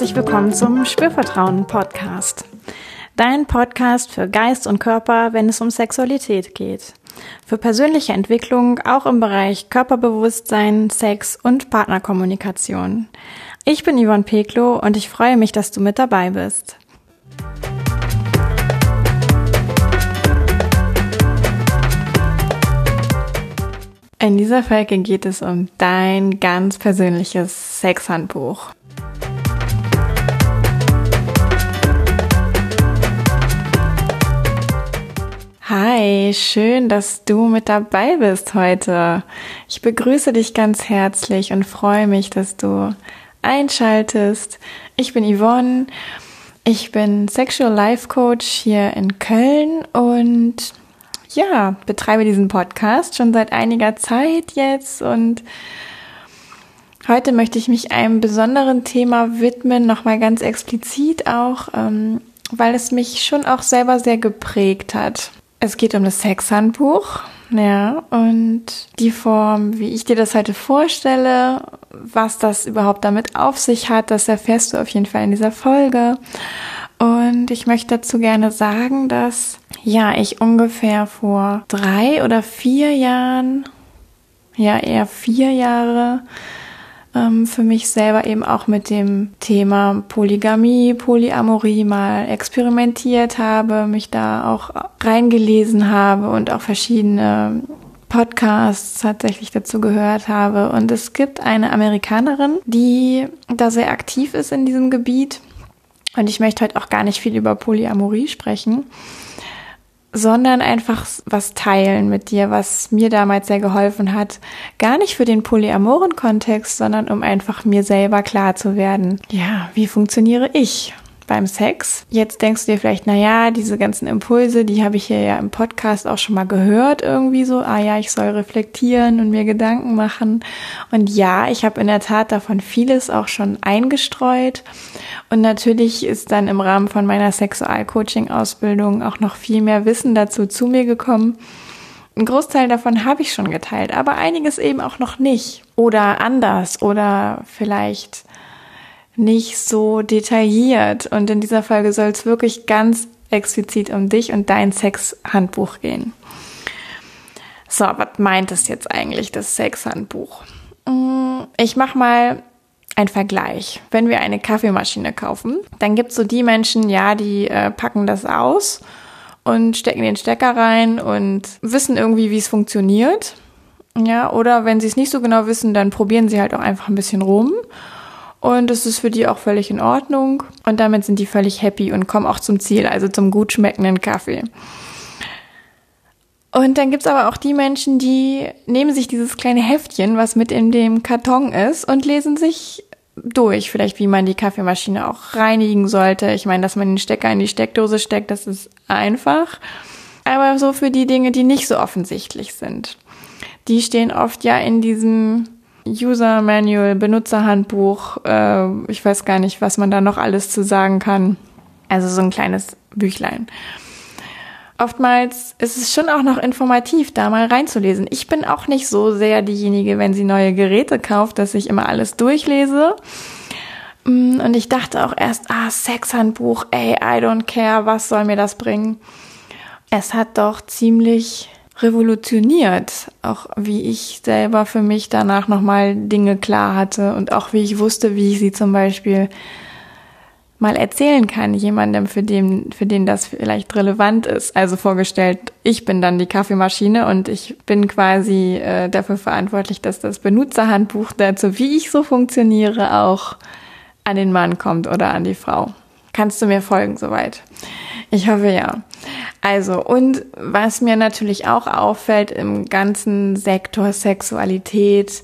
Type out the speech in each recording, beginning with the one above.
herzlich willkommen zum Spürvertrauen Podcast. Dein Podcast für Geist und Körper, wenn es um Sexualität geht. Für persönliche Entwicklung auch im Bereich Körperbewusstsein, Sex und Partnerkommunikation. Ich bin Yvonne Peklo und ich freue mich, dass du mit dabei bist. In dieser Folge geht es um dein ganz persönliches Sexhandbuch. Hi, schön, dass du mit dabei bist heute. Ich begrüße dich ganz herzlich und freue mich, dass du einschaltest. Ich bin Yvonne. Ich bin Sexual Life Coach hier in Köln und ja, betreibe diesen Podcast schon seit einiger Zeit jetzt und heute möchte ich mich einem besonderen Thema widmen, nochmal ganz explizit auch, ähm, weil es mich schon auch selber sehr geprägt hat. Es geht um das Sexhandbuch, ja, und die Form, wie ich dir das heute vorstelle, was das überhaupt damit auf sich hat, das erfährst du auf jeden Fall in dieser Folge. Und ich möchte dazu gerne sagen, dass ja, ich ungefähr vor drei oder vier Jahren, ja eher vier Jahre, ähm, für mich selber eben auch mit dem Thema Polygamie, Polyamorie mal experimentiert habe, mich da auch reingelesen habe und auch verschiedene Podcasts tatsächlich dazu gehört habe. Und es gibt eine Amerikanerin, die da sehr aktiv ist in diesem Gebiet. Und ich möchte heute auch gar nicht viel über Polyamorie sprechen sondern einfach was teilen mit dir, was mir damals sehr geholfen hat. Gar nicht für den polyamoren Kontext, sondern um einfach mir selber klar zu werden. Ja, wie funktioniere ich? Beim Sex. Jetzt denkst du dir vielleicht, na ja, diese ganzen Impulse, die habe ich hier ja im Podcast auch schon mal gehört irgendwie so. Ah ja, ich soll reflektieren und mir Gedanken machen. Und ja, ich habe in der Tat davon vieles auch schon eingestreut. Und natürlich ist dann im Rahmen von meiner Sexualcoaching-Ausbildung auch noch viel mehr Wissen dazu zu mir gekommen. Ein Großteil davon habe ich schon geteilt, aber einiges eben auch noch nicht. Oder anders oder vielleicht nicht so detailliert. Und in dieser Folge soll es wirklich ganz explizit um dich und dein Sexhandbuch gehen. So, was meint es jetzt eigentlich, das Sexhandbuch? Mm, ich mache mal einen Vergleich. Wenn wir eine Kaffeemaschine kaufen, dann gibt es so die Menschen, ja, die äh, packen das aus und stecken den Stecker rein und wissen irgendwie, wie es funktioniert. Ja, oder wenn sie es nicht so genau wissen, dann probieren sie halt auch einfach ein bisschen rum und es ist für die auch völlig in Ordnung. Und damit sind die völlig happy und kommen auch zum Ziel, also zum gut schmeckenden Kaffee. Und dann gibt's aber auch die Menschen, die nehmen sich dieses kleine Heftchen, was mit in dem Karton ist, und lesen sich durch, vielleicht wie man die Kaffeemaschine auch reinigen sollte. Ich meine, dass man den Stecker in die Steckdose steckt, das ist einfach. Aber so für die Dinge, die nicht so offensichtlich sind. Die stehen oft ja in diesem User Manual, Benutzerhandbuch, äh, ich weiß gar nicht, was man da noch alles zu sagen kann. Also so ein kleines Büchlein. Oftmals ist es schon auch noch informativ, da mal reinzulesen. Ich bin auch nicht so sehr diejenige, wenn sie neue Geräte kauft, dass ich immer alles durchlese. Mm, und ich dachte auch erst, ah, Sexhandbuch, ey, I don't care, was soll mir das bringen? Es hat doch ziemlich revolutioniert, auch wie ich selber für mich danach nochmal Dinge klar hatte und auch wie ich wusste, wie ich sie zum Beispiel mal erzählen kann, jemandem, für den, für den das vielleicht relevant ist. Also vorgestellt, ich bin dann die Kaffeemaschine und ich bin quasi äh, dafür verantwortlich, dass das Benutzerhandbuch dazu, wie ich so funktioniere, auch an den Mann kommt oder an die Frau. Kannst du mir folgen soweit? Ich hoffe ja. Also, und was mir natürlich auch auffällt im ganzen Sektor Sexualität,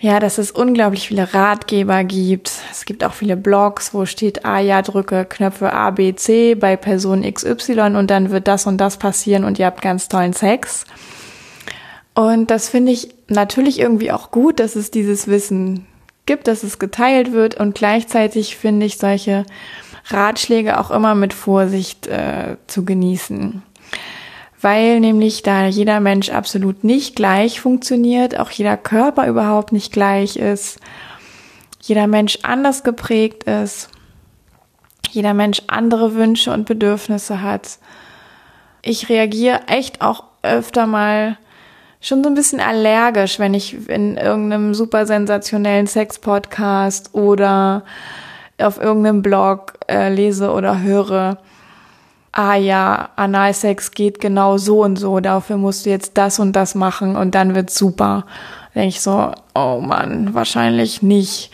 ja, dass es unglaublich viele Ratgeber gibt. Es gibt auch viele Blogs, wo steht, ah ja, drücke Knöpfe A, B, C bei Person XY und dann wird das und das passieren und ihr habt ganz tollen Sex. Und das finde ich natürlich irgendwie auch gut, dass es dieses Wissen gibt, dass es geteilt wird und gleichzeitig finde ich solche Ratschläge auch immer mit Vorsicht äh, zu genießen. Weil nämlich da jeder Mensch absolut nicht gleich funktioniert, auch jeder Körper überhaupt nicht gleich ist, jeder Mensch anders geprägt ist, jeder Mensch andere Wünsche und Bedürfnisse hat. Ich reagiere echt auch öfter mal schon so ein bisschen allergisch, wenn ich in irgendeinem super sensationellen Sex-Podcast oder auf irgendeinem Blog äh, lese oder höre, ah ja, Analsex geht genau so und so, dafür musst du jetzt das und das machen und dann wird's super. Denke ich so, oh Mann, wahrscheinlich nicht.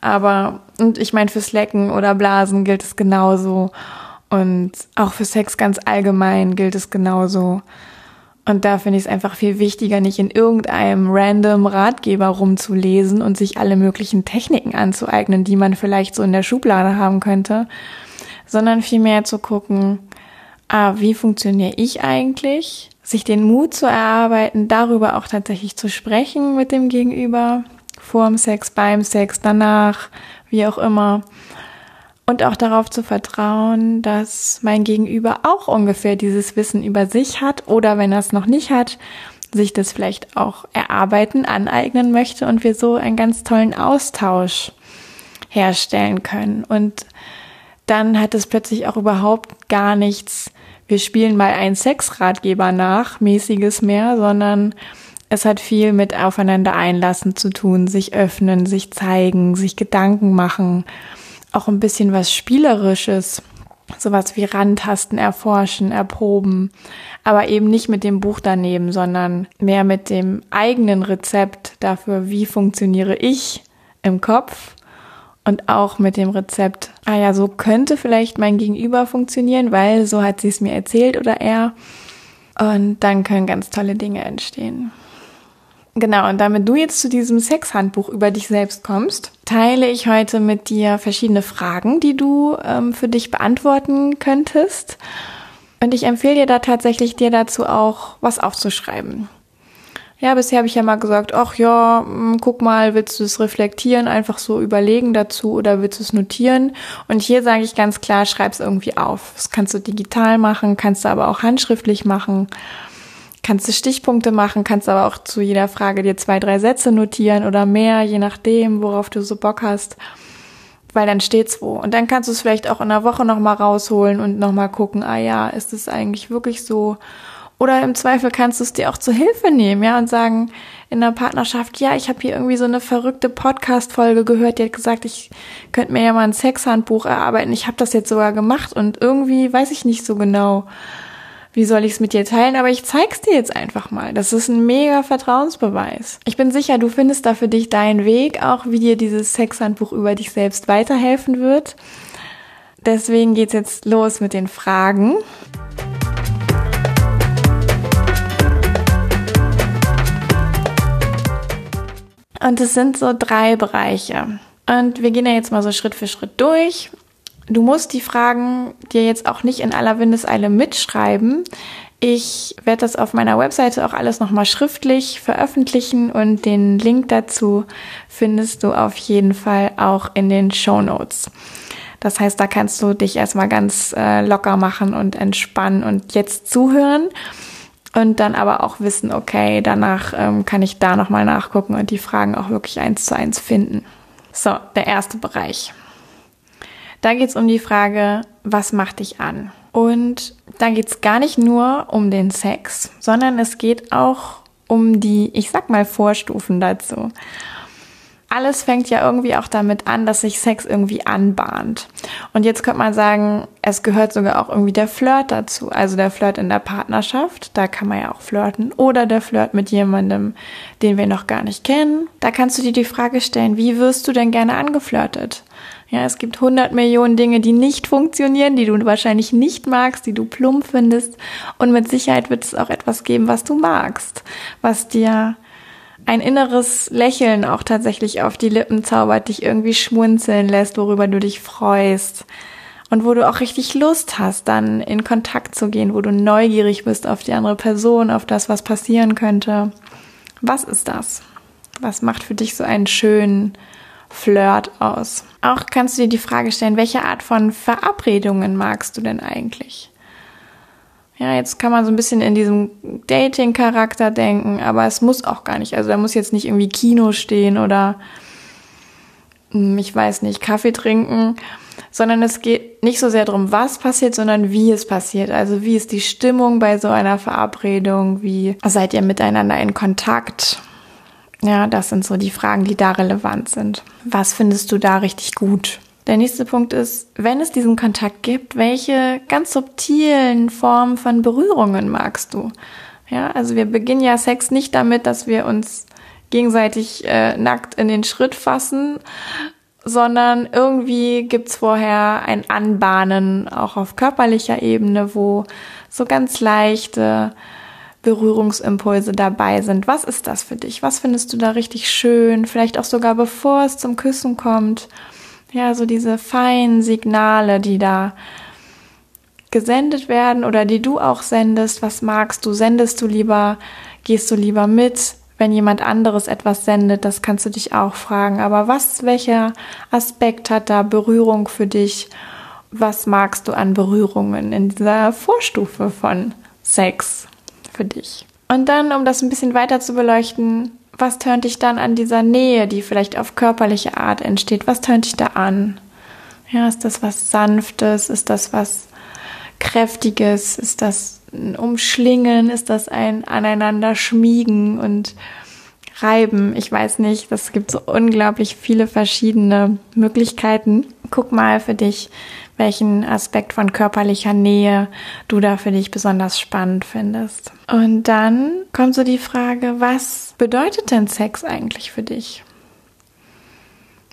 Aber, und ich meine, fürs Lecken oder Blasen gilt es genauso. Und auch für Sex ganz allgemein gilt es genauso. Und da finde ich es einfach viel wichtiger, nicht in irgendeinem random Ratgeber rumzulesen und sich alle möglichen Techniken anzueignen, die man vielleicht so in der Schublade haben könnte, sondern vielmehr zu gucken, ah, wie funktioniere ich eigentlich? Sich den Mut zu erarbeiten, darüber auch tatsächlich zu sprechen mit dem Gegenüber, vorm Sex, beim Sex, danach, wie auch immer. Und auch darauf zu vertrauen, dass mein Gegenüber auch ungefähr dieses Wissen über sich hat oder wenn er es noch nicht hat, sich das vielleicht auch erarbeiten, aneignen möchte und wir so einen ganz tollen Austausch herstellen können. Und dann hat es plötzlich auch überhaupt gar nichts wir spielen mal einen Sexratgeber nach, mäßiges mehr, sondern es hat viel mit aufeinander einlassen zu tun, sich öffnen, sich zeigen, sich Gedanken machen, auch ein bisschen was Spielerisches, sowas wie Randtasten erforschen, erproben, aber eben nicht mit dem Buch daneben, sondern mehr mit dem eigenen Rezept dafür, wie funktioniere ich im Kopf und auch mit dem Rezept, ah ja, so könnte vielleicht mein Gegenüber funktionieren, weil so hat sie es mir erzählt oder er. Und dann können ganz tolle Dinge entstehen. Genau, und damit du jetzt zu diesem Sexhandbuch über dich selbst kommst, teile ich heute mit dir verschiedene Fragen, die du ähm, für dich beantworten könntest. Und ich empfehle dir da tatsächlich, dir dazu auch was aufzuschreiben. Ja, bisher habe ich ja mal gesagt, ach ja, hm, guck mal, willst du es reflektieren, einfach so überlegen dazu oder willst du es notieren? Und hier sage ich ganz klar, schreib es irgendwie auf. Das kannst du digital machen, kannst du aber auch handschriftlich machen, kannst du Stichpunkte machen, kannst aber auch zu jeder Frage dir zwei, drei Sätze notieren oder mehr, je nachdem, worauf du so Bock hast. Weil dann steht's wo. Und dann kannst du es vielleicht auch in einer Woche nochmal rausholen und nochmal gucken, ah ja, ist es eigentlich wirklich so? Oder im Zweifel kannst du es dir auch zur Hilfe nehmen, ja, und sagen in der Partnerschaft, ja, ich habe hier irgendwie so eine verrückte Podcast-Folge gehört, die hat gesagt, ich könnte mir ja mal ein Sexhandbuch erarbeiten. Ich habe das jetzt sogar gemacht und irgendwie weiß ich nicht so genau, wie soll ich es mit dir teilen, aber ich zeig's dir jetzt einfach mal. Das ist ein mega Vertrauensbeweis. Ich bin sicher, du findest da für dich deinen Weg, auch wie dir dieses Sexhandbuch über dich selbst weiterhelfen wird. Deswegen geht's jetzt los mit den Fragen. Und es sind so drei Bereiche. Und wir gehen ja jetzt mal so Schritt für Schritt durch. Du musst die Fragen dir jetzt auch nicht in aller Windeseile mitschreiben. Ich werde das auf meiner Webseite auch alles nochmal schriftlich veröffentlichen und den Link dazu findest du auf jeden Fall auch in den Show Notes. Das heißt, da kannst du dich erstmal ganz äh, locker machen und entspannen und jetzt zuhören und dann aber auch wissen, okay, danach ähm, kann ich da nochmal nachgucken und die Fragen auch wirklich eins zu eins finden. So, der erste Bereich. Da geht es um die Frage, was macht dich an? Und da geht es gar nicht nur um den Sex, sondern es geht auch um die, ich sag mal, Vorstufen dazu alles fängt ja irgendwie auch damit an, dass sich Sex irgendwie anbahnt. Und jetzt könnte man sagen, es gehört sogar auch irgendwie der Flirt dazu. Also der Flirt in der Partnerschaft, da kann man ja auch flirten. Oder der Flirt mit jemandem, den wir noch gar nicht kennen. Da kannst du dir die Frage stellen, wie wirst du denn gerne angeflirtet? Ja, es gibt hundert Millionen Dinge, die nicht funktionieren, die du wahrscheinlich nicht magst, die du plump findest. Und mit Sicherheit wird es auch etwas geben, was du magst, was dir ein inneres Lächeln auch tatsächlich auf die Lippen zaubert, dich irgendwie schmunzeln lässt, worüber du dich freust und wo du auch richtig Lust hast, dann in Kontakt zu gehen, wo du neugierig bist auf die andere Person, auf das, was passieren könnte. Was ist das? Was macht für dich so einen schönen Flirt aus? Auch kannst du dir die Frage stellen, welche Art von Verabredungen magst du denn eigentlich? Ja, jetzt kann man so ein bisschen in diesem Dating-Charakter denken, aber es muss auch gar nicht. Also da muss jetzt nicht irgendwie Kino stehen oder hm, ich weiß nicht, Kaffee trinken, sondern es geht nicht so sehr darum, was passiert, sondern wie es passiert. Also wie ist die Stimmung bei so einer Verabredung? Wie seid ihr miteinander in Kontakt? Ja, das sind so die Fragen, die da relevant sind. Was findest du da richtig gut? Der nächste Punkt ist, wenn es diesen Kontakt gibt, welche ganz subtilen Formen von Berührungen magst du? Ja, also wir beginnen ja Sex nicht damit, dass wir uns gegenseitig äh, nackt in den Schritt fassen, sondern irgendwie gibt's vorher ein Anbahnen, auch auf körperlicher Ebene, wo so ganz leichte Berührungsimpulse dabei sind. Was ist das für dich? Was findest du da richtig schön? Vielleicht auch sogar bevor es zum Küssen kommt. Ja, so diese feinen Signale, die da gesendet werden oder die du auch sendest. Was magst du? Sendest du lieber? Gehst du lieber mit? wenn jemand anderes etwas sendet, das kannst du dich auch fragen. Aber was, welcher Aspekt hat da Berührung für dich? Was magst du an Berührungen in dieser Vorstufe von Sex für dich? Und dann, um das ein bisschen weiter zu beleuchten, was tönt dich dann an dieser Nähe, die vielleicht auf körperliche Art entsteht? Was tönt dich da an? Ja, ist das was Sanftes? Ist das was Kräftiges? Ist das ein Umschlingen? Ist das ein Aneinander schmiegen und reiben? Ich weiß nicht. Das gibt so unglaublich viele verschiedene Möglichkeiten. Guck mal für dich, welchen Aspekt von körperlicher Nähe du da für dich besonders spannend findest. Und dann kommt so die Frage, was bedeutet denn Sex eigentlich für dich?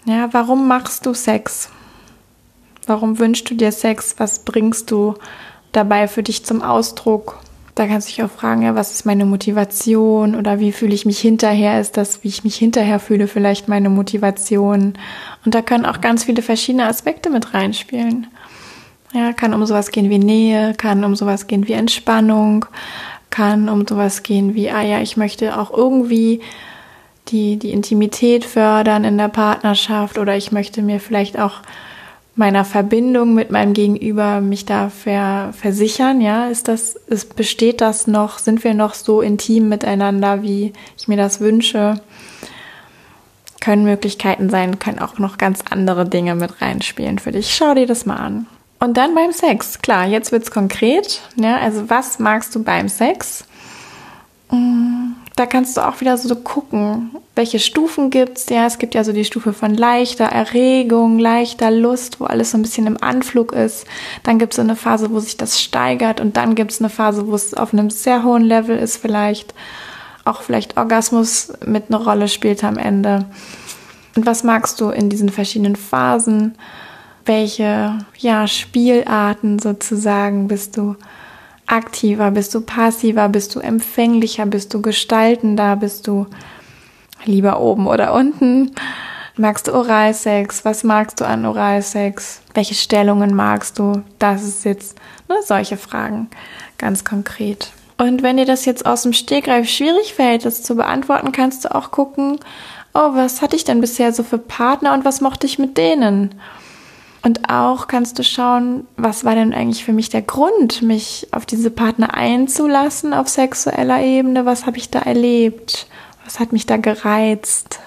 Ja, warum machst du Sex? Warum wünschst du dir Sex? Was bringst du dabei für dich zum Ausdruck? Da kannst du dich auch fragen, ja, was ist meine Motivation oder wie fühle ich mich hinterher? Ist das, wie ich mich hinterher fühle, vielleicht meine Motivation? Und da können auch ganz viele verschiedene Aspekte mit reinspielen. Ja, kann um sowas gehen wie Nähe, kann um sowas gehen wie Entspannung, kann um sowas gehen wie, ah ja, ich möchte auch irgendwie die, die Intimität fördern in der Partnerschaft oder ich möchte mir vielleicht auch meiner Verbindung mit meinem Gegenüber mich da ver, versichern, ja, ist das, ist, besteht das noch, sind wir noch so intim miteinander, wie ich mir das wünsche? Können Möglichkeiten sein, können auch noch ganz andere Dinge mit reinspielen für dich. Schau dir das mal an. Und dann beim Sex, klar, jetzt wird's konkret, ja, also was magst du beim Sex? Mm, da kannst du auch wieder so gucken, welche Stufen gibt's. Ja, es gibt ja so die Stufe von leichter Erregung, leichter Lust, wo alles so ein bisschen im Anflug ist. Dann gibt's so eine Phase, wo sich das steigert und dann gibt's eine Phase, wo es auf einem sehr hohen Level ist vielleicht. Auch vielleicht Orgasmus mit einer Rolle spielt am Ende. Und was magst du in diesen verschiedenen Phasen? Welche, ja, Spielarten sozusagen bist du aktiver, bist du passiver, bist du empfänglicher, bist du gestaltender, bist du lieber oben oder unten? Magst du Oralsex? Was magst du an Oralsex? Welche Stellungen magst du? Das ist jetzt ne, solche Fragen ganz konkret. Und wenn dir das jetzt aus dem Stegreif schwierig fällt, das zu beantworten, kannst du auch gucken, oh, was hatte ich denn bisher so für Partner und was mochte ich mit denen? Und auch kannst du schauen, was war denn eigentlich für mich der Grund, mich auf diese Partner einzulassen auf sexueller Ebene? Was habe ich da erlebt? Was hat mich da gereizt?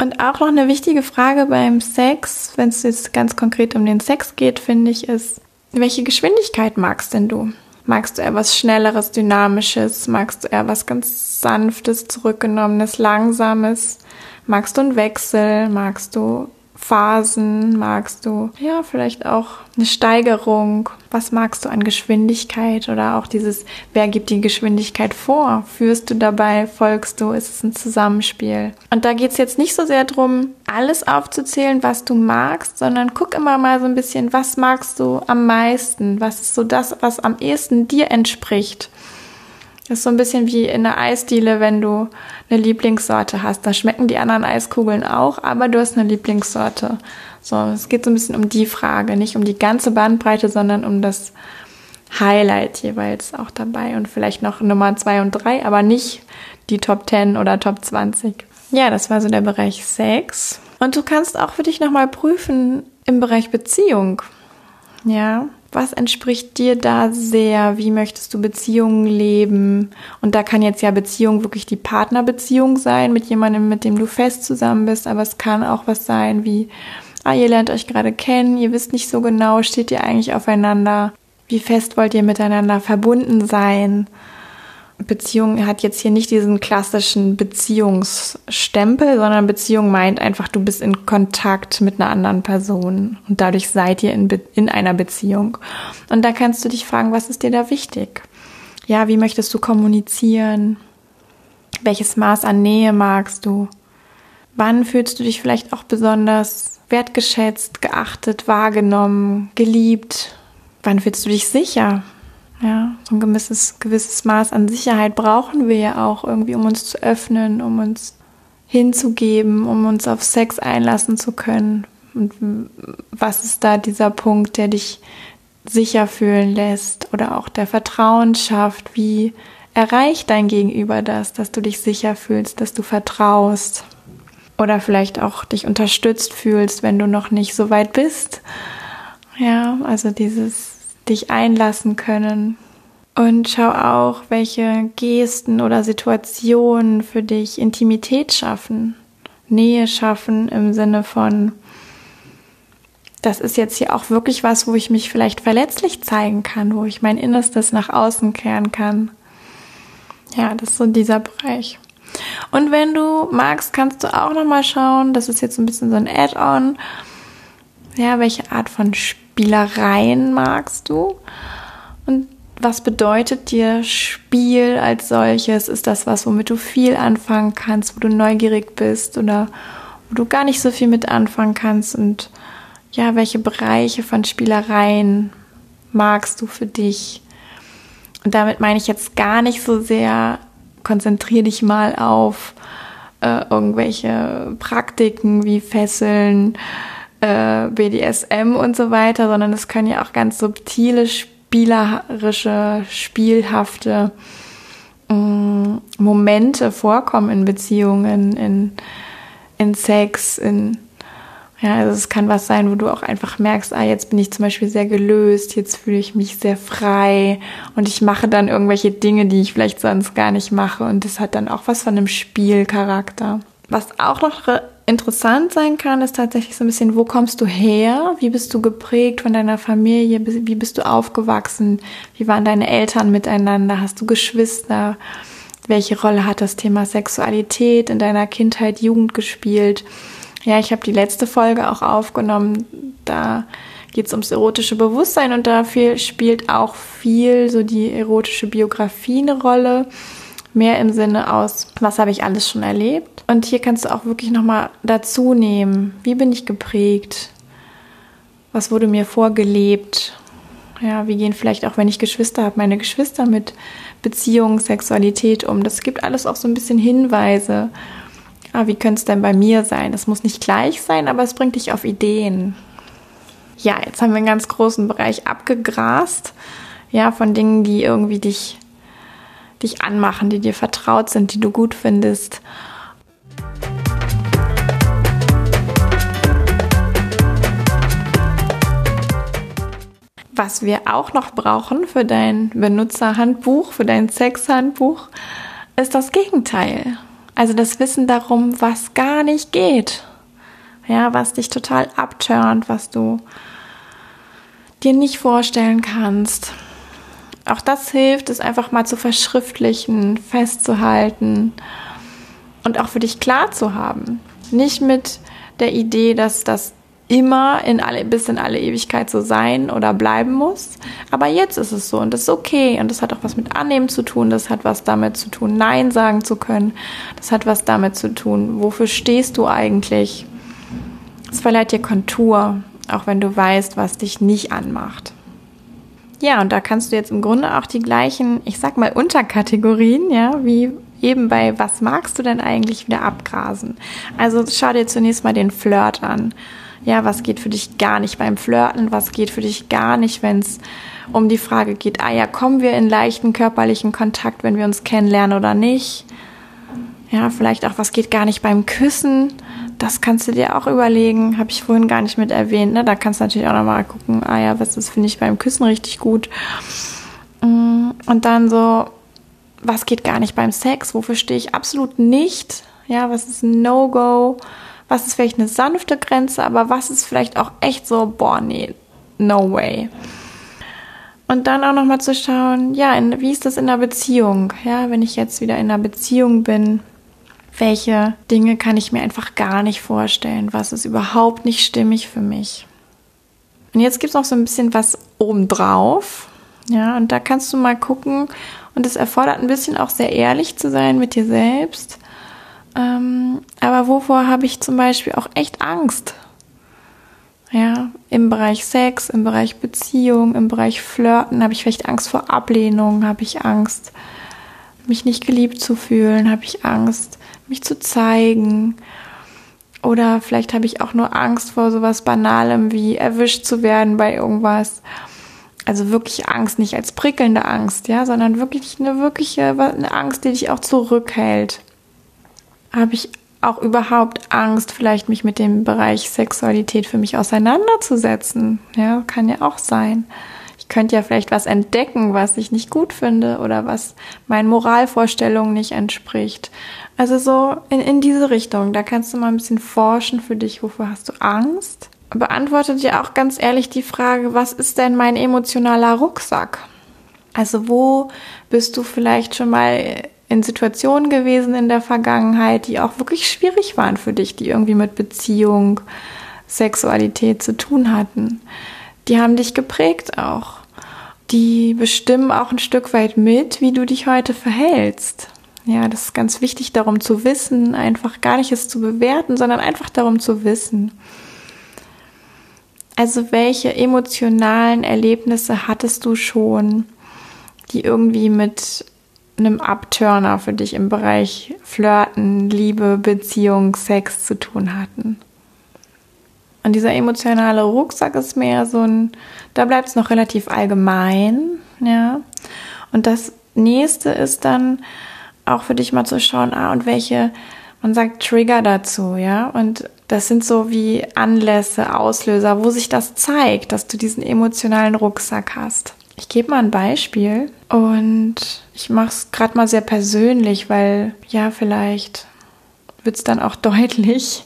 Und auch noch eine wichtige Frage beim Sex, wenn es jetzt ganz konkret um den Sex geht, finde ich, ist, welche Geschwindigkeit magst denn du? Magst du eher was Schnelleres, Dynamisches? Magst du eher was ganz Sanftes, Zurückgenommenes, Langsames? Magst du einen Wechsel? Magst du Phasen magst du? Ja, vielleicht auch eine Steigerung. Was magst du an Geschwindigkeit oder auch dieses, wer gibt die Geschwindigkeit vor? Führst du dabei? Folgst du? Ist es ein Zusammenspiel? Und da geht es jetzt nicht so sehr darum, alles aufzuzählen, was du magst, sondern guck immer mal so ein bisschen, was magst du am meisten? Was ist so das, was am ehesten dir entspricht? Das ist so ein bisschen wie in der Eisdiele, wenn du eine Lieblingssorte hast. Da schmecken die anderen Eiskugeln auch, aber du hast eine Lieblingssorte. So, es geht so ein bisschen um die Frage, nicht um die ganze Bandbreite, sondern um das Highlight jeweils auch dabei und vielleicht noch Nummer zwei und drei, aber nicht die Top 10 oder Top 20. Ja, das war so der Bereich Sex. Und du kannst auch für dich nochmal prüfen im Bereich Beziehung. Ja, Was entspricht dir da sehr? Wie möchtest du Beziehungen leben? Und da kann jetzt ja Beziehung wirklich die Partnerbeziehung sein mit jemandem, mit dem du fest zusammen bist, aber es kann auch was sein wie, ah, ihr lernt euch gerade kennen, ihr wisst nicht so genau, steht ihr eigentlich aufeinander? Wie fest wollt ihr miteinander verbunden sein? Beziehung hat jetzt hier nicht diesen klassischen Beziehungsstempel, sondern Beziehung meint einfach, du bist in Kontakt mit einer anderen Person und dadurch seid ihr in, in einer Beziehung. Und da kannst du dich fragen, was ist dir da wichtig? Ja, wie möchtest du kommunizieren? Welches Maß an Nähe magst du? Wann fühlst du dich vielleicht auch besonders wertgeschätzt, geachtet, wahrgenommen, geliebt? Wann fühlst du dich sicher? Ja, so ein gewisses, gewisses Maß an Sicherheit brauchen wir ja auch irgendwie, um uns zu öffnen, um uns hinzugeben, um uns auf Sex einlassen zu können. Und was ist da dieser Punkt, der dich sicher fühlen lässt oder auch der Vertrauen schafft? Wie erreicht dein Gegenüber das, dass du dich sicher fühlst, dass du vertraust? Oder vielleicht auch dich unterstützt fühlst, wenn du noch nicht so weit bist. Ja, also dieses dich einlassen können. Und schau auch, welche Gesten oder Situationen für dich Intimität schaffen, Nähe schaffen im Sinne von, das ist jetzt hier auch wirklich was, wo ich mich vielleicht verletzlich zeigen kann, wo ich mein Innerstes nach außen kehren kann. Ja, das ist so dieser Bereich. Und wenn du magst, kannst du auch noch mal schauen, das ist jetzt ein bisschen so ein Add-on, ja, welche Art von Spielereien magst du? Und was bedeutet dir Spiel als solches? Ist das was, womit du viel anfangen kannst, wo du neugierig bist oder wo du gar nicht so viel mit anfangen kannst? Und ja, welche Bereiche von Spielereien magst du für dich? Und damit meine ich jetzt gar nicht so sehr, konzentriere dich mal auf äh, irgendwelche Praktiken wie Fesseln, äh, BDSM und so weiter, sondern es können ja auch ganz subtile, spielerische, spielhafte äh, Momente vorkommen in Beziehungen, in, in Sex, in ja, also es kann was sein, wo du auch einfach merkst, ah, jetzt bin ich zum Beispiel sehr gelöst, jetzt fühle ich mich sehr frei und ich mache dann irgendwelche Dinge, die ich vielleicht sonst gar nicht mache und das hat dann auch was von einem Spielcharakter. Was auch noch interessant sein kann, ist tatsächlich so ein bisschen, wo kommst du her? Wie bist du geprägt von deiner Familie? Wie bist du aufgewachsen? Wie waren deine Eltern miteinander? Hast du Geschwister? Welche Rolle hat das Thema Sexualität in deiner Kindheit, Jugend gespielt? Ja, ich habe die letzte Folge auch aufgenommen. Da geht es ums erotische Bewusstsein und dafür spielt auch viel so die erotische Biografie eine Rolle mehr im Sinne aus, was habe ich alles schon erlebt. Und hier kannst du auch wirklich nochmal dazu nehmen, wie bin ich geprägt, was wurde mir vorgelebt. Ja, wie gehen vielleicht auch, wenn ich Geschwister habe, meine Geschwister mit Beziehung, Sexualität um. Das gibt alles auch so ein bisschen Hinweise. Ah, wie könnte es denn bei mir sein? Das muss nicht gleich sein, aber es bringt dich auf Ideen. Ja, jetzt haben wir einen ganz großen Bereich abgegrast. Ja, von Dingen, die irgendwie dich dich anmachen, die dir vertraut sind, die du gut findest. Was wir auch noch brauchen für dein Benutzerhandbuch, für dein Sexhandbuch, ist das Gegenteil. Also das Wissen darum, was gar nicht geht. Ja, was dich total abturnt, was du dir nicht vorstellen kannst. Auch das hilft, es einfach mal zu verschriftlichen, festzuhalten und auch für dich klar zu haben. Nicht mit der Idee, dass das immer in alle, bis in alle Ewigkeit so sein oder bleiben muss. Aber jetzt ist es so und das ist okay. Und das hat auch was mit Annehmen zu tun. Das hat was damit zu tun, Nein sagen zu können. Das hat was damit zu tun, wofür stehst du eigentlich? Es verleiht dir Kontur, auch wenn du weißt, was dich nicht anmacht. Ja, und da kannst du jetzt im Grunde auch die gleichen, ich sag mal, Unterkategorien, ja, wie eben bei was magst du denn eigentlich wieder abgrasen? Also schau dir zunächst mal den Flirt an. Ja, was geht für dich gar nicht beim Flirten? Was geht für dich gar nicht, wenn es um die Frage geht, ah ja, kommen wir in leichten körperlichen Kontakt, wenn wir uns kennenlernen oder nicht? Ja, vielleicht auch, was geht gar nicht beim Küssen? Das kannst du dir auch überlegen, habe ich vorhin gar nicht mit erwähnt. Ne? Da kannst du natürlich auch nochmal gucken, ah ja, was ist, finde ich beim Küssen richtig gut. Mm, und dann so, was geht gar nicht beim Sex? Wofür stehe ich absolut nicht? Ja, was ist ein No-Go? Was ist vielleicht eine sanfte Grenze, aber was ist vielleicht auch echt so, boah, nee, no way. Und dann auch nochmal zu schauen, ja, in, wie ist das in der Beziehung? Ja, wenn ich jetzt wieder in einer Beziehung bin, welche Dinge kann ich mir einfach gar nicht vorstellen? Was ist überhaupt nicht stimmig für mich? Und jetzt gibt es noch so ein bisschen was obendrauf. Ja, und da kannst du mal gucken. Und es erfordert ein bisschen auch sehr ehrlich zu sein mit dir selbst. Ähm, aber wovor habe ich zum Beispiel auch echt Angst? Ja, im Bereich Sex, im Bereich Beziehung, im Bereich Flirten habe ich vielleicht Angst vor Ablehnung, habe ich Angst, mich nicht geliebt zu fühlen, habe ich Angst, mich zu zeigen. Oder vielleicht habe ich auch nur Angst vor sowas Banalem wie erwischt zu werden bei irgendwas. Also wirklich Angst, nicht als prickelnde Angst, ja, sondern wirklich eine wirkliche eine Angst, die dich auch zurückhält. Habe ich auch überhaupt Angst, vielleicht mich mit dem Bereich Sexualität für mich auseinanderzusetzen? Ja, kann ja auch sein. Könnte ja vielleicht was entdecken, was ich nicht gut finde oder was meinen Moralvorstellungen nicht entspricht. Also so in, in diese Richtung. Da kannst du mal ein bisschen forschen für dich. Wovor hast du Angst? Beantworte dir auch ganz ehrlich die Frage, was ist denn mein emotionaler Rucksack? Also wo bist du vielleicht schon mal in Situationen gewesen in der Vergangenheit, die auch wirklich schwierig waren für dich, die irgendwie mit Beziehung, Sexualität zu tun hatten. Die haben dich geprägt auch. Die bestimmen auch ein Stück weit mit, wie du dich heute verhältst. Ja, das ist ganz wichtig, darum zu wissen, einfach gar nicht es zu bewerten, sondern einfach darum zu wissen. Also welche emotionalen Erlebnisse hattest du schon, die irgendwie mit einem Abturner für dich im Bereich Flirten, Liebe, Beziehung, Sex zu tun hatten. Und dieser emotionale Rucksack ist mehr so ein, da bleibt es noch relativ allgemein, ja. Und das nächste ist dann auch für dich mal zu schauen, ah, und welche, man sagt Trigger dazu, ja. Und das sind so wie Anlässe, Auslöser, wo sich das zeigt, dass du diesen emotionalen Rucksack hast. Ich gebe mal ein Beispiel und ich mache es gerade mal sehr persönlich, weil ja, vielleicht wird es dann auch deutlich.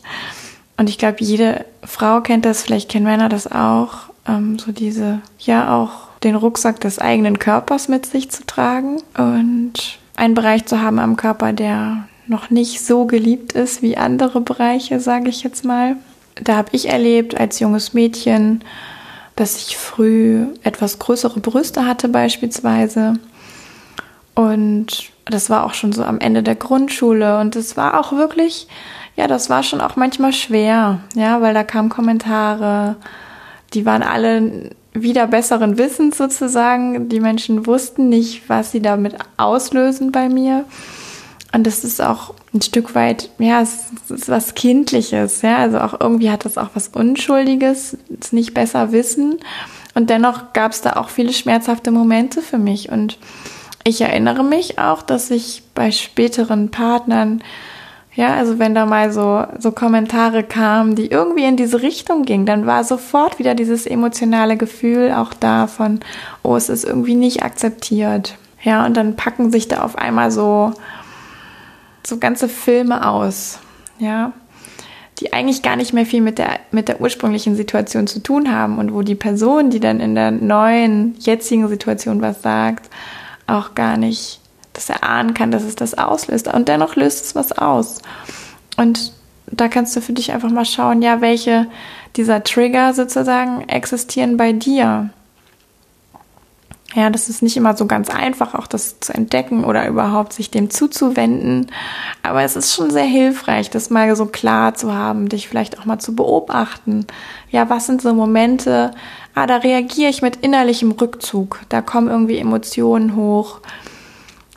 Und ich glaube, jede Frau kennt das, vielleicht kennen Männer das auch, ähm, so diese, ja, auch den Rucksack des eigenen Körpers mit sich zu tragen und einen Bereich zu haben am Körper, der noch nicht so geliebt ist wie andere Bereiche, sage ich jetzt mal. Da habe ich erlebt als junges Mädchen, dass ich früh etwas größere Brüste hatte beispielsweise. Und das war auch schon so am Ende der Grundschule. Und es war auch wirklich, ja, das war schon auch manchmal schwer, ja, weil da kamen Kommentare, die waren alle wieder besseren Wissens sozusagen. Die Menschen wussten nicht, was sie damit auslösen bei mir. Und das ist auch ein Stück weit, ja, es ist was Kindliches, ja. Also auch irgendwie hat das auch was Unschuldiges, es nicht besser wissen. Und dennoch gab es da auch viele schmerzhafte Momente für mich. Und ich erinnere mich auch, dass ich bei späteren Partnern, ja, also wenn da mal so, so Kommentare kamen, die irgendwie in diese Richtung gingen, dann war sofort wieder dieses emotionale Gefühl auch da von, oh, es ist irgendwie nicht akzeptiert. Ja, und dann packen sich da auf einmal so so ganze Filme aus, ja, die eigentlich gar nicht mehr viel mit der, mit der ursprünglichen Situation zu tun haben und wo die Person, die dann in der neuen, jetzigen Situation was sagt, auch gar nicht das erahnen kann, dass es das auslöst. Und dennoch löst es was aus. Und da kannst du für dich einfach mal schauen, ja, welche dieser Trigger sozusagen existieren bei dir. Ja, das ist nicht immer so ganz einfach, auch das zu entdecken oder überhaupt sich dem zuzuwenden. Aber es ist schon sehr hilfreich, das mal so klar zu haben, dich vielleicht auch mal zu beobachten. Ja, was sind so Momente? Ah, da reagiere ich mit innerlichem Rückzug. Da kommen irgendwie Emotionen hoch,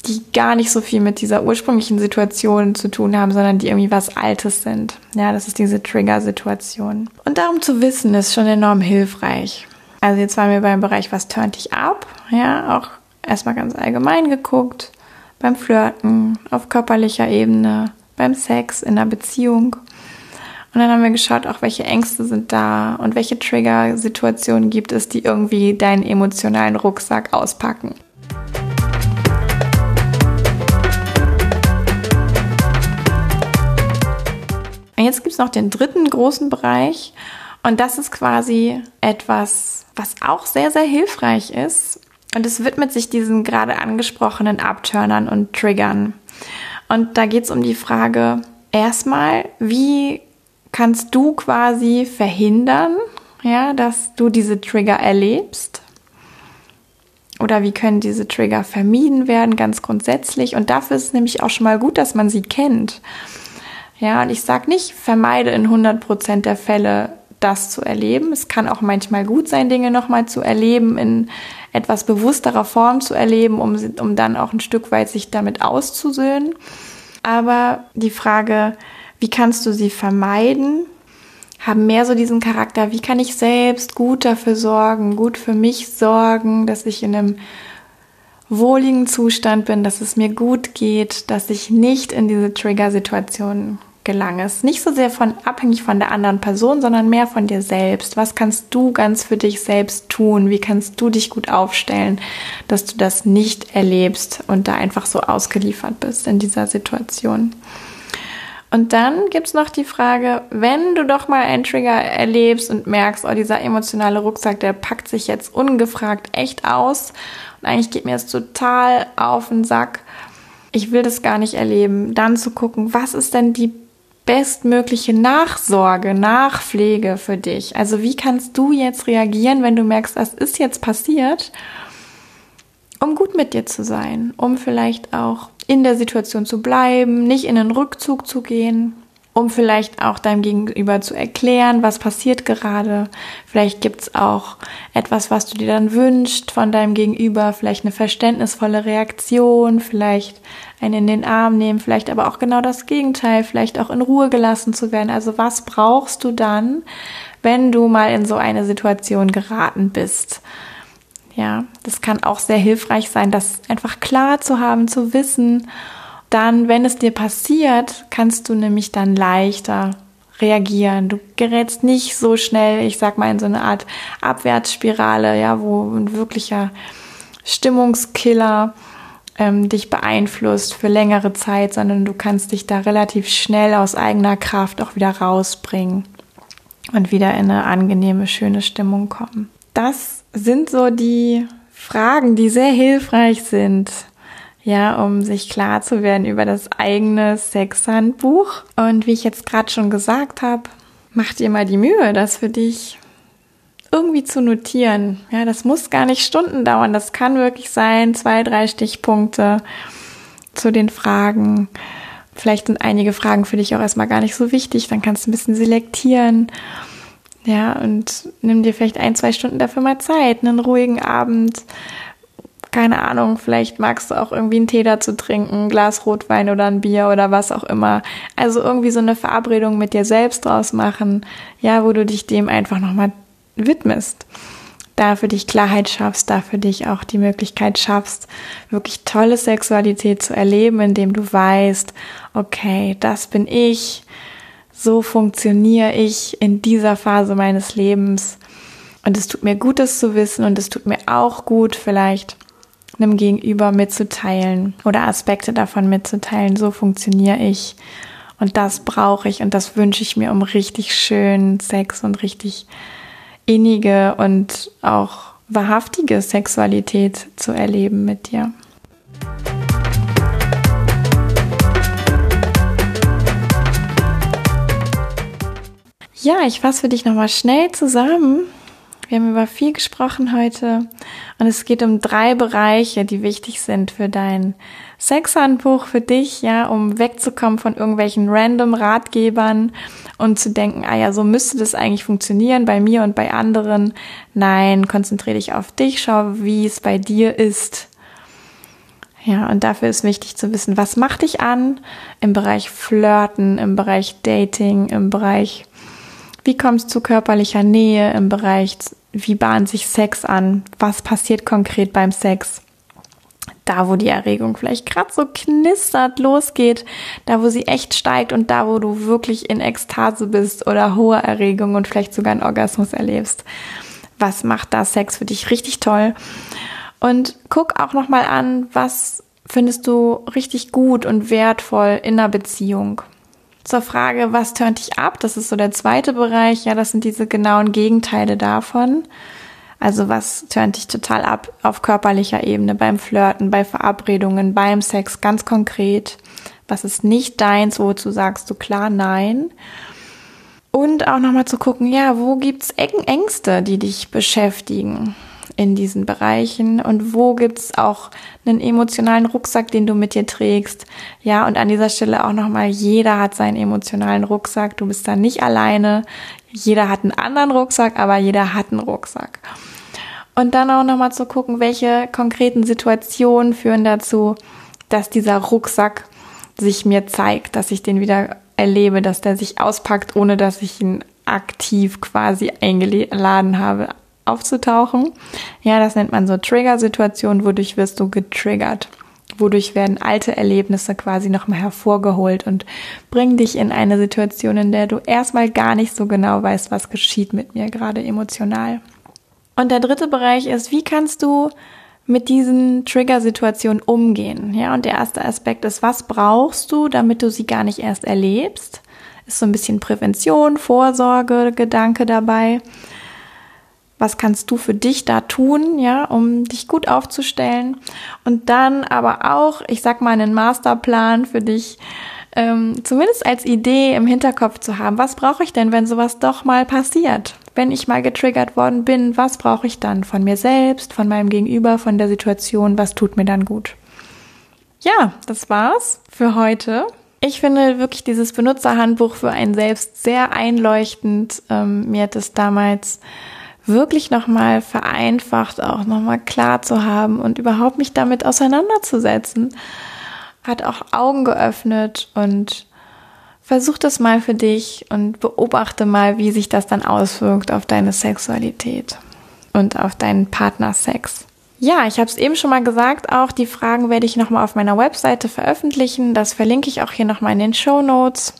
die gar nicht so viel mit dieser ursprünglichen Situation zu tun haben, sondern die irgendwie was Altes sind. Ja, das ist diese Trigger-Situation. Und darum zu wissen, ist schon enorm hilfreich. Also jetzt waren wir beim Bereich, was turnt dich ab? Ja, auch erstmal ganz allgemein geguckt. Beim Flirten, auf körperlicher Ebene, beim Sex, in der Beziehung. Und dann haben wir geschaut, auch welche Ängste sind da und welche Trigger-Situationen gibt es, die irgendwie deinen emotionalen Rucksack auspacken. Jetzt gibt es noch den dritten großen Bereich und das ist quasi etwas, was auch sehr, sehr hilfreich ist. Und es widmet sich diesen gerade angesprochenen Abturnern und Triggern. Und da geht es um die Frage, erstmal, wie kannst du quasi verhindern, ja, dass du diese Trigger erlebst? Oder wie können diese Trigger vermieden werden, ganz grundsätzlich? Und dafür ist es nämlich auch schon mal gut, dass man sie kennt. Ja, und ich sage nicht, vermeide in 100% der Fälle das zu erleben. Es kann auch manchmal gut sein, Dinge nochmal zu erleben, in etwas bewussterer Form zu erleben, um, um dann auch ein Stück weit sich damit auszusöhnen. Aber die Frage, wie kannst du sie vermeiden, haben mehr so diesen Charakter, wie kann ich selbst gut dafür sorgen, gut für mich sorgen, dass ich in einem wohligen Zustand bin, dass es mir gut geht, dass ich nicht in diese Trigger-Situationen gelange. Es nicht so sehr von abhängig von der anderen Person, sondern mehr von dir selbst. Was kannst du ganz für dich selbst tun? Wie kannst du dich gut aufstellen, dass du das nicht erlebst und da einfach so ausgeliefert bist in dieser Situation? Und dann gibt es noch die Frage, wenn du doch mal einen Trigger erlebst und merkst, oh, dieser emotionale Rucksack, der packt sich jetzt ungefragt echt aus und eigentlich geht mir das total auf den Sack. Ich will das gar nicht erleben. Dann zu gucken, was ist denn die bestmögliche Nachsorge, Nachpflege für dich? Also wie kannst du jetzt reagieren, wenn du merkst, das ist jetzt passiert, um gut mit dir zu sein, um vielleicht auch in der Situation zu bleiben, nicht in den Rückzug zu gehen, um vielleicht auch deinem Gegenüber zu erklären, was passiert gerade. Vielleicht gibt's auch etwas, was du dir dann wünschst von deinem Gegenüber, vielleicht eine verständnisvolle Reaktion, vielleicht einen in den Arm nehmen, vielleicht aber auch genau das Gegenteil, vielleicht auch in Ruhe gelassen zu werden. Also was brauchst du dann, wenn du mal in so eine Situation geraten bist? Ja, das kann auch sehr hilfreich sein, das einfach klar zu haben, zu wissen. Dann, wenn es dir passiert, kannst du nämlich dann leichter reagieren. Du gerätst nicht so schnell, ich sag mal, in so eine Art Abwärtsspirale, ja, wo ein wirklicher Stimmungskiller ähm, dich beeinflusst für längere Zeit, sondern du kannst dich da relativ schnell aus eigener Kraft auch wieder rausbringen und wieder in eine angenehme, schöne Stimmung kommen. Das sind so die Fragen, die sehr hilfreich sind, ja, um sich klar zu werden über das eigene Sexhandbuch. Und wie ich jetzt gerade schon gesagt habe, mach dir mal die Mühe, das für dich irgendwie zu notieren. Ja, das muss gar nicht Stunden dauern. Das kann wirklich sein, zwei, drei Stichpunkte zu den Fragen. Vielleicht sind einige Fragen für dich auch erstmal gar nicht so wichtig. Dann kannst du ein bisschen selektieren ja, und nimm dir vielleicht ein, zwei Stunden dafür mal Zeit, einen ruhigen Abend. Keine Ahnung, vielleicht magst du auch irgendwie einen Tee dazu trinken, ein Glas Rotwein oder ein Bier oder was auch immer. Also irgendwie so eine Verabredung mit dir selbst draus machen, ja, wo du dich dem einfach nochmal widmest. Da für dich Klarheit schaffst, da für dich auch die Möglichkeit schaffst, wirklich tolle Sexualität zu erleben, indem du weißt, okay, das bin ich, so funktioniere ich in dieser Phase meines Lebens. Und es tut mir gut, das zu wissen und es tut mir auch gut, vielleicht einem Gegenüber mitzuteilen oder Aspekte davon mitzuteilen. So funktioniere ich. Und das brauche ich und das wünsche ich mir, um richtig schön Sex und richtig innige und auch wahrhaftige Sexualität zu erleben mit dir. Ja, ich fasse für dich nochmal schnell zusammen. Wir haben über viel gesprochen heute und es geht um drei Bereiche, die wichtig sind für dein Sexhandbuch, für dich, ja, um wegzukommen von irgendwelchen random Ratgebern und zu denken, ah ja, so müsste das eigentlich funktionieren bei mir und bei anderen. Nein, konzentriere dich auf dich, schau, wie es bei dir ist. Ja, und dafür ist wichtig zu wissen, was macht dich an im Bereich Flirten, im Bereich Dating, im Bereich wie kommt es zu körperlicher Nähe im Bereich, wie bahnt sich Sex an? Was passiert konkret beim Sex? da, wo die Erregung vielleicht gerade so knistert, losgeht, da, wo sie echt steigt und da, wo du wirklich in Ekstase bist oder hohe Erregung und vielleicht sogar einen Orgasmus erlebst. Was macht da Sex für dich richtig toll? Und guck auch nochmal an, was findest du richtig gut und wertvoll in einer Beziehung. Zur Frage, was tönt dich ab? Das ist so der zweite Bereich. Ja, das sind diese genauen Gegenteile davon. Also was tönt dich total ab auf körperlicher Ebene, beim Flirten, bei Verabredungen, beim Sex, ganz konkret. Was ist nicht deins, wozu sagst du klar nein? Und auch nochmal zu gucken, ja, wo gibt's Ängste, die dich beschäftigen in diesen Bereichen und wo gibt's auch einen emotionalen Rucksack, den du mit dir trägst. Ja, und an dieser Stelle auch nochmal, jeder hat seinen emotionalen Rucksack, du bist da nicht alleine. Jeder hat einen anderen Rucksack, aber jeder hat einen Rucksack. Und dann auch nochmal zu gucken, welche konkreten Situationen führen dazu, dass dieser Rucksack sich mir zeigt, dass ich den wieder erlebe, dass der sich auspackt, ohne dass ich ihn aktiv quasi eingeladen habe, aufzutauchen. Ja, das nennt man so Trigger-Situationen, wodurch wirst du getriggert. Wodurch werden alte Erlebnisse quasi nochmal hervorgeholt und bringen dich in eine Situation, in der du erstmal gar nicht so genau weißt, was geschieht mit mir gerade emotional. Und der dritte Bereich ist, wie kannst du mit diesen Trigger-Situationen umgehen? Ja, und der erste Aspekt ist, was brauchst du, damit du sie gar nicht erst erlebst? Ist so ein bisschen Prävention, Vorsorge, Gedanke dabei. Was kannst du für dich da tun, ja, um dich gut aufzustellen? Und dann aber auch, ich sag mal, einen Masterplan für dich, ähm, zumindest als Idee im Hinterkopf zu haben. Was brauche ich denn, wenn sowas doch mal passiert? wenn ich mal getriggert worden bin, was brauche ich dann von mir selbst, von meinem Gegenüber, von der Situation, was tut mir dann gut? Ja, das war's für heute. Ich finde wirklich dieses Benutzerhandbuch für einen selbst sehr einleuchtend. Ähm, mir hat es damals wirklich nochmal vereinfacht, auch nochmal klar zu haben und überhaupt mich damit auseinanderzusetzen. Hat auch Augen geöffnet und Versuch das mal für dich und beobachte mal, wie sich das dann auswirkt auf deine Sexualität und auf deinen Partnersex. Ja, ich habe es eben schon mal gesagt, auch die Fragen werde ich nochmal auf meiner Webseite veröffentlichen. Das verlinke ich auch hier nochmal in den Show Notes.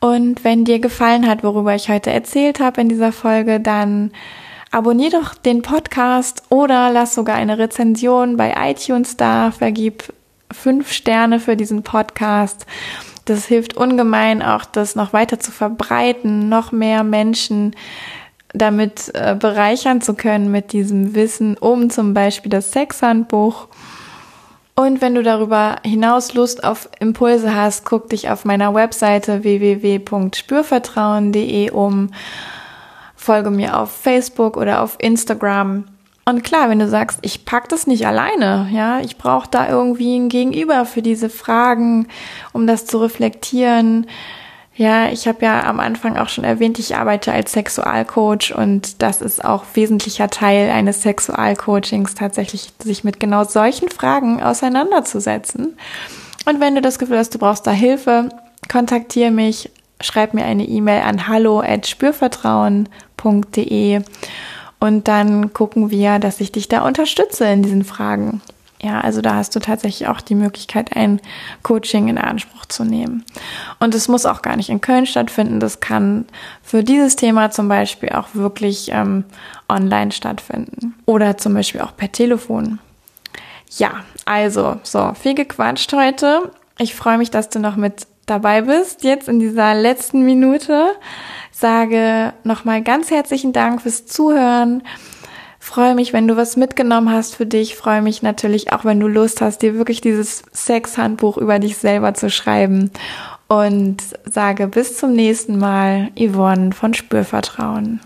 Und wenn dir gefallen hat, worüber ich heute erzählt habe in dieser Folge, dann abonnier doch den Podcast oder lass sogar eine Rezension bei iTunes da, vergib fünf Sterne für diesen Podcast. Das hilft ungemein auch, das noch weiter zu verbreiten, noch mehr Menschen damit äh, bereichern zu können mit diesem Wissen um zum Beispiel das Sexhandbuch. Und wenn du darüber hinaus Lust auf Impulse hast, guck dich auf meiner Webseite www.spürvertrauen.de um, folge mir auf Facebook oder auf Instagram und klar, wenn du sagst, ich pack das nicht alleine, ja, ich brauche da irgendwie ein Gegenüber für diese Fragen, um das zu reflektieren. Ja, ich habe ja am Anfang auch schon erwähnt, ich arbeite als Sexualcoach und das ist auch wesentlicher Teil eines Sexualcoachings, tatsächlich sich mit genau solchen Fragen auseinanderzusetzen. Und wenn du das Gefühl hast, du brauchst da Hilfe, kontaktiere mich, schreib mir eine E-Mail an hallo@spürvertrauen.de und dann gucken wir, dass ich dich da unterstütze in diesen Fragen. Ja, also da hast du tatsächlich auch die Möglichkeit, ein Coaching in Anspruch zu nehmen. Und es muss auch gar nicht in Köln stattfinden. Das kann für dieses Thema zum Beispiel auch wirklich ähm, online stattfinden. Oder zum Beispiel auch per Telefon. Ja, also, so, viel gequatscht heute. Ich freue mich, dass du noch mit dabei bist, jetzt in dieser letzten Minute sage nochmal ganz herzlichen Dank fürs Zuhören. Freue mich, wenn du was mitgenommen hast für dich. Freue mich natürlich auch, wenn du Lust hast, dir wirklich dieses Sexhandbuch über dich selber zu schreiben. Und sage bis zum nächsten Mal, Yvonne von Spürvertrauen.